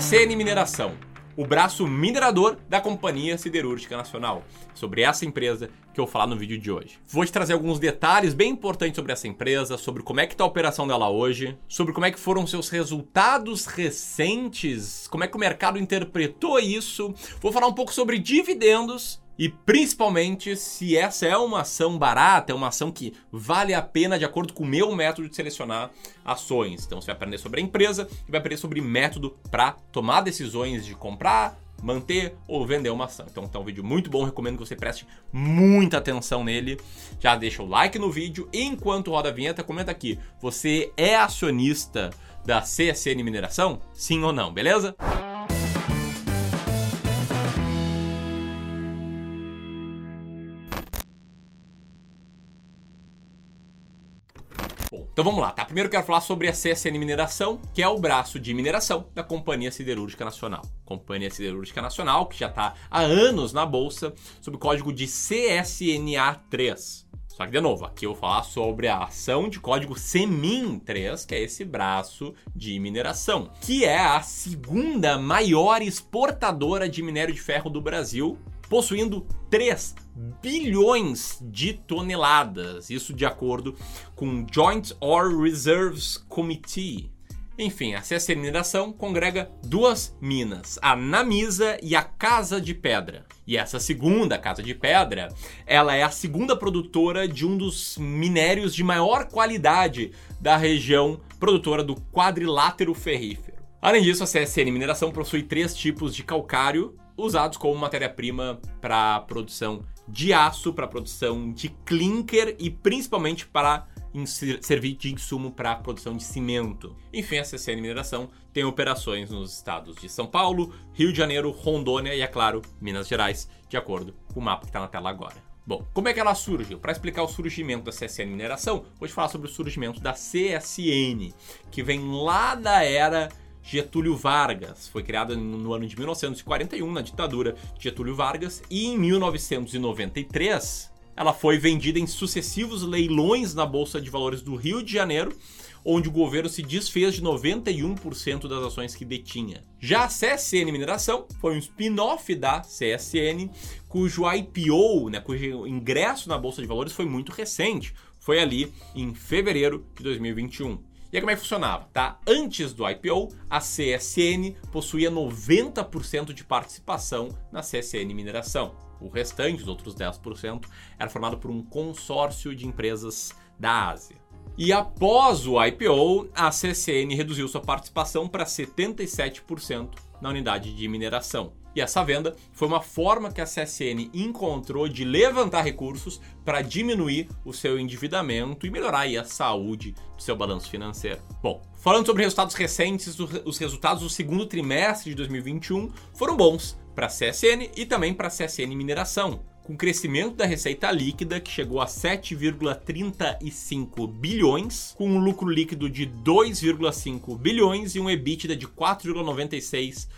CSN Mineração, o braço minerador da Companhia Siderúrgica Nacional. Sobre essa empresa que eu vou falar no vídeo de hoje. Vou te trazer alguns detalhes bem importantes sobre essa empresa, sobre como é que está a operação dela hoje, sobre como é que foram seus resultados recentes, como é que o mercado interpretou isso. Vou falar um pouco sobre dividendos e principalmente se essa é uma ação barata, é uma ação que vale a pena de acordo com o meu método de selecionar ações. Então você vai aprender sobre a empresa e vai aprender sobre método para tomar decisões de comprar, manter ou vender uma ação. Então, tá um vídeo muito bom, recomendo que você preste muita atenção nele. Já deixa o like no vídeo. Enquanto roda a vinheta, comenta aqui: você é acionista da CSN Mineração? Sim ou não, beleza? Então vamos lá, tá? Primeiro eu quero falar sobre a CSN Mineração, que é o braço de mineração da Companhia Siderúrgica Nacional. Companhia Siderúrgica Nacional, que já está há anos na bolsa, sob o código de CSNA3. Só que, de novo, aqui eu vou falar sobre a ação de código CEMIN3, que é esse braço de mineração, que é a segunda maior exportadora de minério de ferro do Brasil, possuindo 3 bilhões de toneladas, isso de acordo com o Joint Ore Reserves Committee. Enfim, a CSN Mineração congrega duas minas, a Namisa e a Casa de Pedra. E essa segunda Casa de Pedra, ela é a segunda produtora de um dos minérios de maior qualidade da região produtora do quadrilátero ferrífero. Além disso, a CSN Mineração possui três tipos de calcário usados como matéria-prima para produção de aço, para produção de clinker e principalmente para servir de insumo para a produção de cimento. Enfim, a CCN Mineração tem operações nos estados de São Paulo, Rio de Janeiro, Rondônia e, é claro, Minas Gerais, de acordo com o mapa que está na tela agora. Bom, como é que ela surgiu? Para explicar o surgimento da CSN Mineração, vou te falar sobre o surgimento da CSN, que vem lá da era Getúlio Vargas. Foi criada no ano de 1941, na ditadura de Getúlio Vargas, e em 1993 ela foi vendida em sucessivos leilões na Bolsa de Valores do Rio de Janeiro, onde o governo se desfez de 91% das ações que detinha. Já a CSN Mineração foi um spin-off da CSN, cujo IPO, né, cujo ingresso na Bolsa de Valores foi muito recente. Foi ali em fevereiro de 2021. E aí como é que funcionava, tá? Antes do IPO, a CSN possuía 90% de participação na CSN Mineração. O restante, os outros 10%, era formado por um consórcio de empresas da Ásia. E após o IPO, a CCN reduziu sua participação para 77% na unidade de mineração. E essa venda foi uma forma que a CSN encontrou de levantar recursos para diminuir o seu endividamento e melhorar a saúde do seu balanço financeiro. Bom, falando sobre resultados recentes, os resultados do segundo trimestre de 2021 foram bons para a CSN e também para a CSN Mineração, com crescimento da receita líquida que chegou a 7,35 bilhões, com um lucro líquido de 2,5 bilhões e um EBITDA de 4,96 bilhões.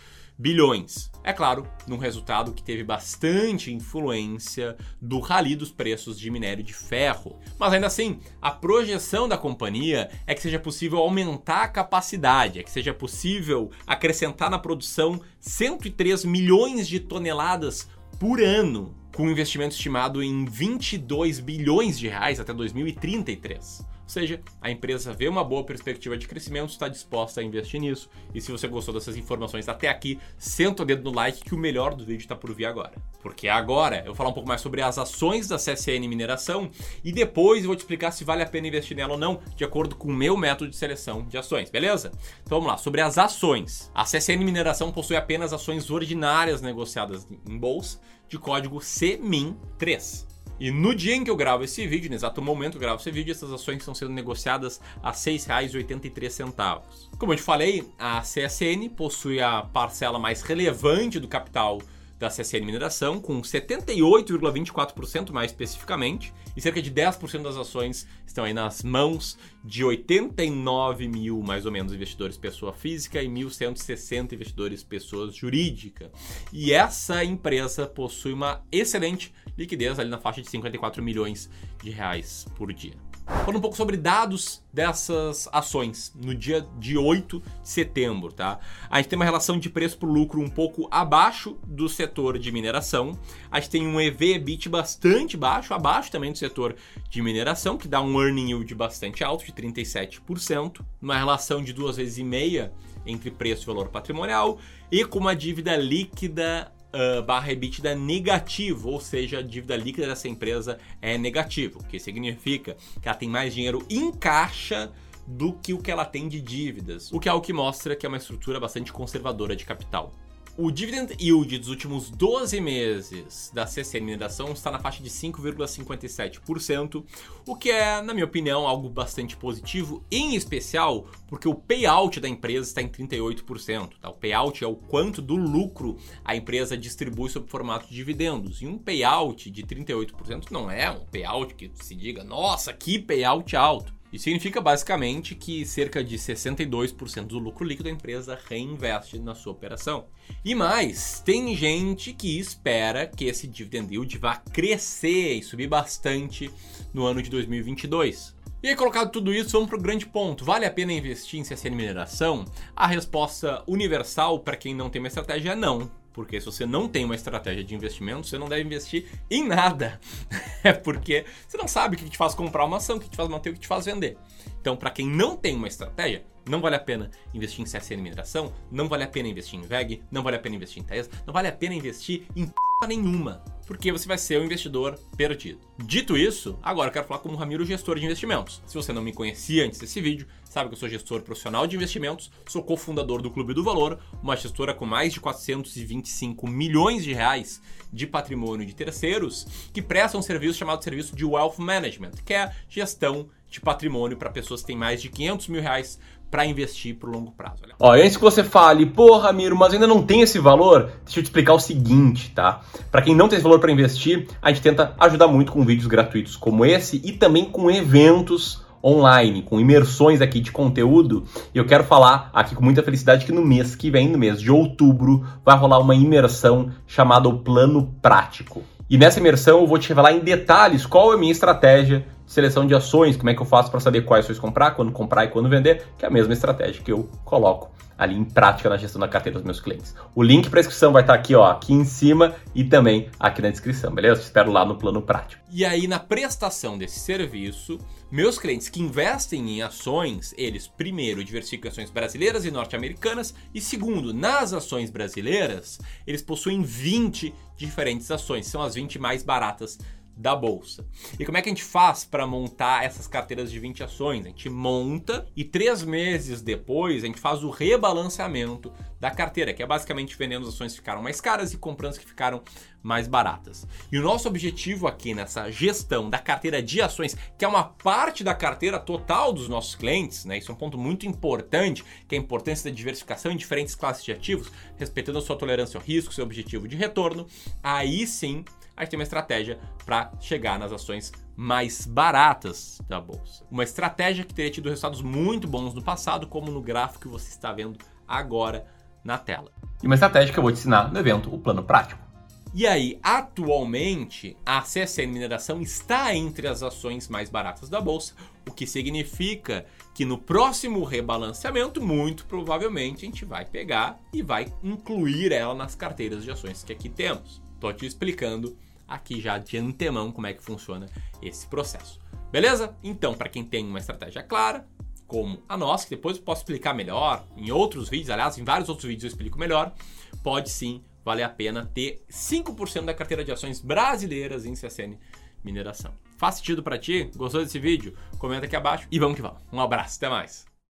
É claro, num resultado que teve bastante influência do rally dos preços de minério de ferro. Mas ainda assim, a projeção da companhia é que seja possível aumentar a capacidade, é que seja possível acrescentar na produção 103 milhões de toneladas por ano, com um investimento estimado em 22 bilhões de reais até 2033 seja, a empresa vê uma boa perspectiva de crescimento, está disposta a investir nisso. E se você gostou dessas informações até aqui, senta o dedo no like que o melhor do vídeo está por vir agora. Porque agora eu vou falar um pouco mais sobre as ações da CSN Mineração e depois eu vou te explicar se vale a pena investir nela ou não, de acordo com o meu método de seleção de ações, beleza? Então vamos lá, sobre as ações. A CSN Mineração possui apenas ações ordinárias negociadas em bolsa de código CMIN3. E no dia em que eu gravo esse vídeo, no exato momento que eu gravo esse vídeo, essas ações estão sendo negociadas a R$ 6,83. Como eu te falei, a CSN possui a parcela mais relevante do capital da CSN Mineração, com 78,24% mais especificamente, e cerca de 10% das ações estão aí nas mãos de 89 mil, mais ou menos, investidores pessoa física e 1.160 investidores pessoa jurídica. E essa empresa possui uma excelente liquidez ali na faixa de 54 milhões de reais por dia. Falando um pouco sobre dados dessas ações no dia de 8 de setembro, tá? A gente tem uma relação de preço por lucro um pouco abaixo do setor de mineração. A gente tem um EV/EBIT bastante baixo, abaixo também do setor de mineração, que dá um earning yield bastante alto de 37%, uma relação de duas vezes e meia entre preço e valor patrimonial e com uma dívida líquida uh, barra EBITDA negativo, ou seja, a dívida líquida dessa empresa é negativo, o que significa que ela tem mais dinheiro em caixa do que o que ela tem de dívidas, o que é o que mostra que é uma estrutura bastante conservadora de capital. O dividend yield dos últimos 12 meses da CCN Mineração está na faixa de 5,57%, o que é, na minha opinião, algo bastante positivo, em especial porque o payout da empresa está em 38%. Tá? O payout é o quanto do lucro a empresa distribui sob formato de dividendos. E um payout de 38% não é um payout que se diga, nossa, que payout alto. Isso significa basicamente que cerca de 62% do lucro líquido da empresa reinveste na sua operação. E mais, tem gente que espera que esse dividend yield vá crescer e subir bastante no ano de 2022. E aí, colocado tudo isso, vamos para o grande ponto. Vale a pena investir em CSN Mineração? A resposta universal para quem não tem uma estratégia é não. Porque se você não tem uma estratégia de investimento, você não deve investir em nada. É porque você não sabe o que te faz comprar uma ação, o que te faz manter, o que te faz vender. Então, para quem não tem uma estratégia, não vale a pena investir em CSN Mineração, não vale a pena investir em VEG, não vale a pena investir em Tesla, não vale a pena investir em p nenhuma porque você vai ser um investidor perdido. Dito isso, agora eu quero falar como Ramiro, gestor de investimentos. Se você não me conhecia antes desse vídeo, sabe que eu sou gestor profissional de investimentos, sou cofundador do Clube do Valor, uma gestora com mais de 425 milhões de reais de patrimônio de terceiros, que presta um serviço chamado serviço de Wealth Management, que é gestão de patrimônio para pessoas que têm mais de 500 mil reais para investir pro longo prazo. Olha. Ó, antes que você fale, porra, Miro, mas ainda não tem esse valor, deixa eu te explicar o seguinte, tá? Para quem não tem esse valor para investir, a gente tenta ajudar muito com vídeos gratuitos como esse e também com eventos online, com imersões aqui de conteúdo. E eu quero falar aqui com muita felicidade que no mês que vem, no mês de outubro, vai rolar uma imersão chamada o Plano Prático. E nessa imersão eu vou te revelar em detalhes qual é a minha estratégia seleção de ações, como é que eu faço para saber quais ações comprar, quando comprar e quando vender, que é a mesma estratégia que eu coloco ali em prática na gestão da carteira dos meus clientes. O link para inscrição vai estar aqui, ó, aqui em cima e também aqui na descrição, beleza? Te espero lá no plano prático. E aí na prestação desse serviço, meus clientes que investem em ações, eles primeiro diversificam ações brasileiras e norte-americanas e segundo, nas ações brasileiras, eles possuem 20 diferentes ações, são as 20 mais baratas da bolsa. E como é que a gente faz para montar essas carteiras de 20 ações? A gente monta e três meses depois a gente faz o rebalanceamento da carteira, que é basicamente vendendo as ações que ficaram mais caras e comprando as que ficaram mais baratas. E o nosso objetivo aqui nessa gestão da carteira de ações, que é uma parte da carteira total dos nossos clientes, né? Isso é um ponto muito importante, que é a importância da diversificação em diferentes classes de ativos, respeitando a sua tolerância ao risco, seu objetivo de retorno. Aí sim a gente tem uma estratégia para chegar nas ações mais baratas da bolsa. Uma estratégia que teria tido resultados muito bons no passado, como no gráfico que você está vendo agora na tela. E uma estratégia que eu vou te ensinar no evento, o plano prático. E aí, atualmente, a CSN Mineração está entre as ações mais baratas da bolsa, o que significa que no próximo rebalanceamento, muito provavelmente, a gente vai pegar e vai incluir ela nas carteiras de ações que aqui temos. Estou te explicando aqui já de antemão como é que funciona esse processo. Beleza? Então, para quem tem uma estratégia clara, como a nossa, que depois eu posso explicar melhor em outros vídeos, aliás, em vários outros vídeos eu explico melhor, pode sim valer a pena ter 5% da carteira de ações brasileiras em CSN Mineração. Faz sentido para ti? Gostou desse vídeo? Comenta aqui abaixo e vamos que vamos. Um abraço, até mais.